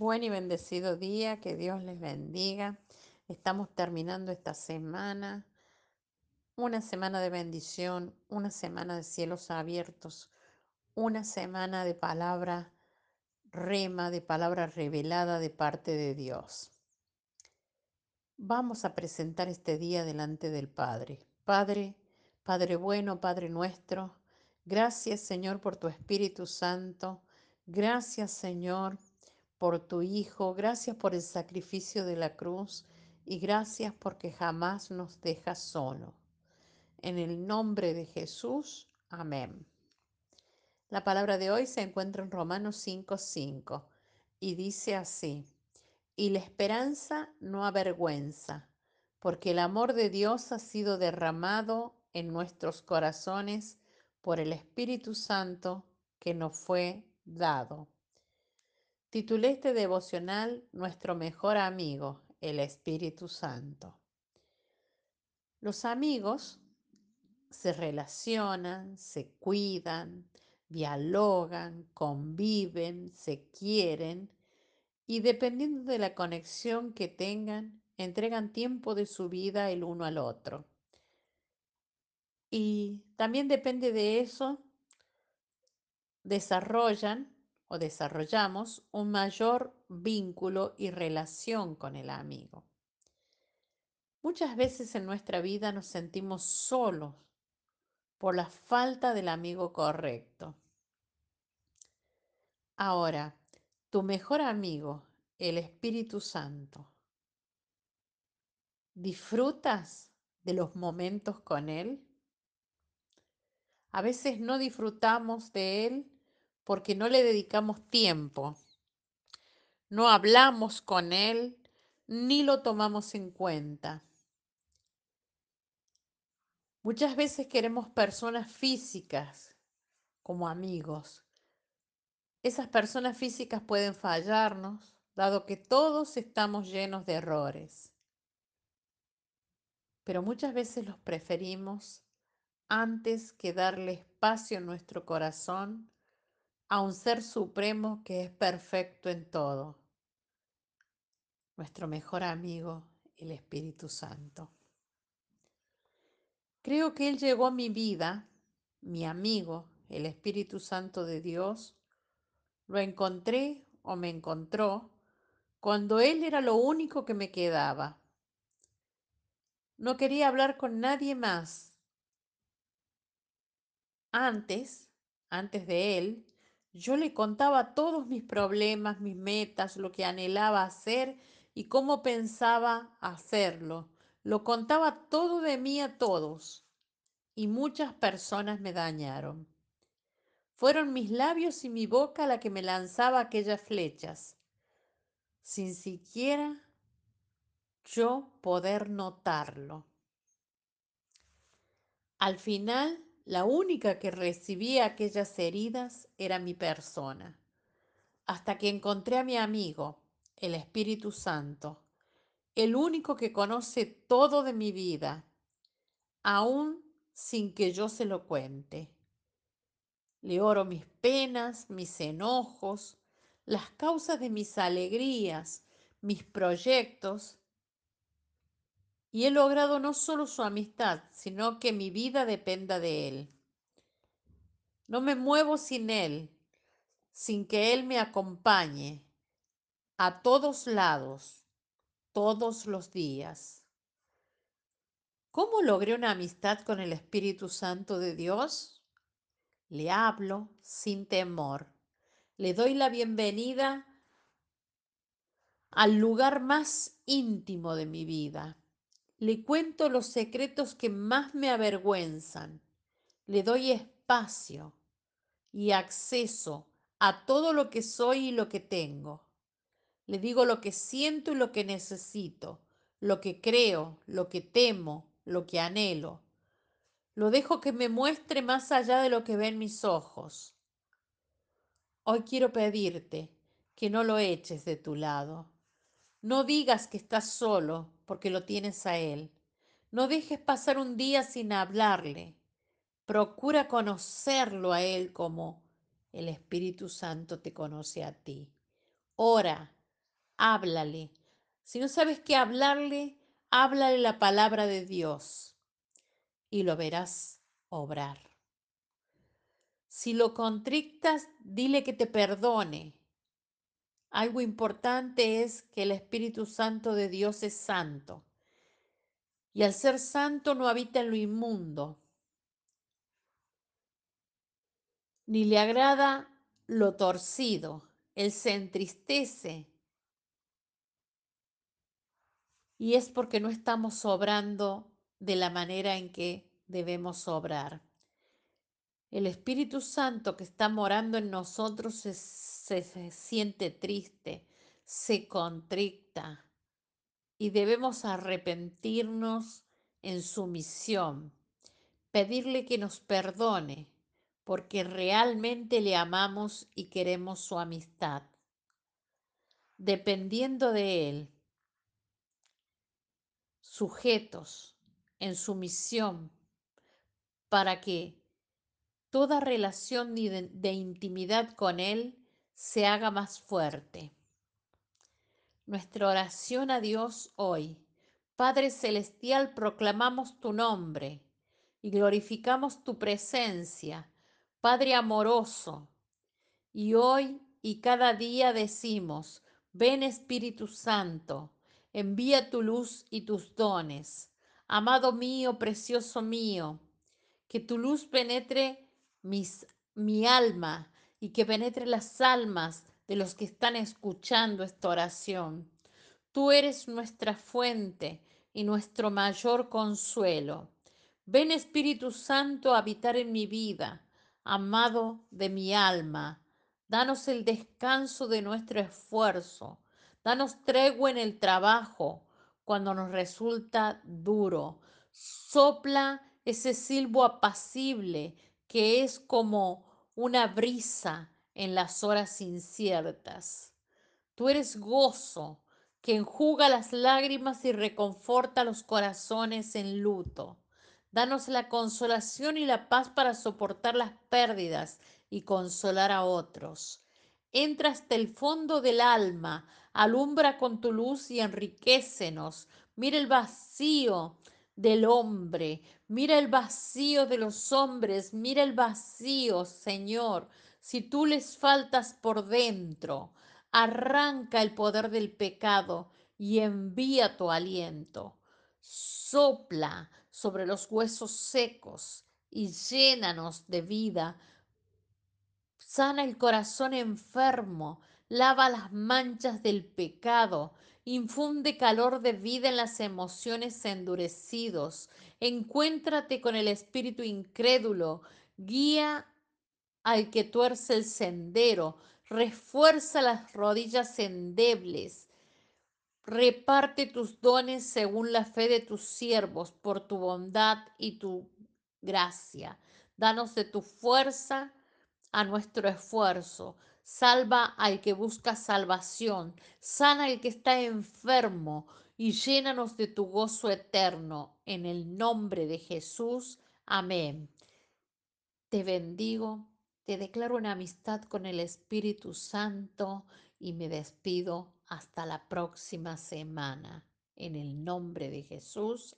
Buen y bendecido día, que Dios les bendiga. Estamos terminando esta semana, una semana de bendición, una semana de cielos abiertos, una semana de palabra rema, de palabra revelada de parte de Dios. Vamos a presentar este día delante del Padre. Padre, Padre bueno, Padre nuestro, gracias Señor por tu Espíritu Santo. Gracias Señor por tu Hijo, gracias por el sacrificio de la cruz y gracias porque jamás nos dejas solo. En el nombre de Jesús, amén. La palabra de hoy se encuentra en Romanos 5:5 y dice así, y la esperanza no avergüenza, porque el amor de Dios ha sido derramado en nuestros corazones por el Espíritu Santo que nos fue dado. Titulé este devocional Nuestro mejor amigo, el Espíritu Santo. Los amigos se relacionan, se cuidan, dialogan, conviven, se quieren y dependiendo de la conexión que tengan, entregan tiempo de su vida el uno al otro. Y también depende de eso, desarrollan o desarrollamos un mayor vínculo y relación con el amigo. Muchas veces en nuestra vida nos sentimos solos por la falta del amigo correcto. Ahora, tu mejor amigo, el Espíritu Santo, ¿disfrutas de los momentos con Él? A veces no disfrutamos de Él porque no le dedicamos tiempo. No hablamos con Él ni lo tomamos en cuenta. Muchas veces queremos personas físicas como amigos. Esas personas físicas pueden fallarnos, dado que todos estamos llenos de errores. Pero muchas veces los preferimos antes que darle espacio en nuestro corazón a un ser supremo que es perfecto en todo, nuestro mejor amigo, el Espíritu Santo. Creo que Él llegó a mi vida, mi amigo, el Espíritu Santo de Dios, lo encontré o me encontró cuando Él era lo único que me quedaba. No quería hablar con nadie más. Antes, antes de Él, yo le contaba todos mis problemas, mis metas, lo que anhelaba hacer y cómo pensaba hacerlo. Lo contaba todo de mí a todos y muchas personas me dañaron. Fueron mis labios y mi boca la que me lanzaba aquellas flechas, sin siquiera yo poder notarlo. Al final la única que recibía aquellas heridas era mi persona, hasta que encontré a mi amigo, el Espíritu Santo, el único que conoce todo de mi vida, aún sin que yo se lo cuente. Le oro mis penas, mis enojos, las causas de mis alegrías, mis proyectos, y he logrado no solo su amistad, sino que mi vida dependa de Él. No me muevo sin Él, sin que Él me acompañe a todos lados, todos los días. ¿Cómo logré una amistad con el Espíritu Santo de Dios? Le hablo sin temor. Le doy la bienvenida al lugar más íntimo de mi vida le cuento los secretos que más me avergüenzan. Le doy espacio y acceso a todo lo que soy y lo que tengo. Le digo lo que siento y lo que necesito, lo que creo, lo que temo, lo que anhelo. Lo dejo que me muestre más allá de lo que ven mis ojos. Hoy quiero pedirte que no lo eches de tu lado. No digas que estás solo porque lo tienes a Él. No dejes pasar un día sin hablarle. Procura conocerlo a Él como el Espíritu Santo te conoce a ti. Ora, háblale. Si no sabes qué hablarle, háblale la palabra de Dios y lo verás obrar. Si lo contrictas, dile que te perdone. Algo importante es que el Espíritu Santo de Dios es santo. Y al ser santo no habita en lo inmundo, ni le agrada lo torcido. Él se entristece y es porque no estamos obrando de la manera en que debemos obrar. El Espíritu Santo que está morando en nosotros se, se, siente triste, se contricta y debemos arrepentirnos en su misión, pedirle que nos perdone, porque realmente le amamos y queremos su amistad. Dependiendo de Él, sujetos en su misión, para que toda relación de intimidad con Él se haga más fuerte. Nuestra oración a Dios hoy. Padre Celestial, proclamamos tu nombre y glorificamos tu presencia, Padre amoroso. Y hoy y cada día decimos, ven Espíritu Santo, envía tu luz y tus dones. Amado mío, precioso mío, que tu luz penetre mis, mi alma y que penetre las almas de los que están escuchando esta oración. Tú eres nuestra fuente y nuestro mayor consuelo. Ven Espíritu Santo a habitar en mi vida, amado de mi alma. Danos el descanso de nuestro esfuerzo. Danos tregua en el trabajo cuando nos resulta duro. Sopla ese silbo apacible que es como una brisa en las horas inciertas. Tú eres gozo que enjuga las lágrimas y reconforta los corazones en luto. Danos la consolación y la paz para soportar las pérdidas y consolar a otros. Entra hasta el fondo del alma, alumbra con tu luz y enriquecenos. Mira el vacío del hombre, mira el vacío de los hombres, mira el vacío, Señor. Si tú les faltas por dentro, arranca el poder del pecado y envía tu aliento. Sopla sobre los huesos secos y llénanos de vida. Sana el corazón enfermo, lava las manchas del pecado, infunde calor de vida en las emociones endurecidos. Encuéntrate con el espíritu incrédulo, guía al que tuerce el sendero, refuerza las rodillas endebles, reparte tus dones según la fe de tus siervos, por tu bondad y tu gracia. Danos de tu fuerza a nuestro esfuerzo. Salva al que busca salvación, sana al que está enfermo y llénanos de tu gozo eterno. En el nombre de Jesús. Amén. Te bendigo, te declaro una amistad con el Espíritu Santo y me despido hasta la próxima semana. En el nombre de Jesús.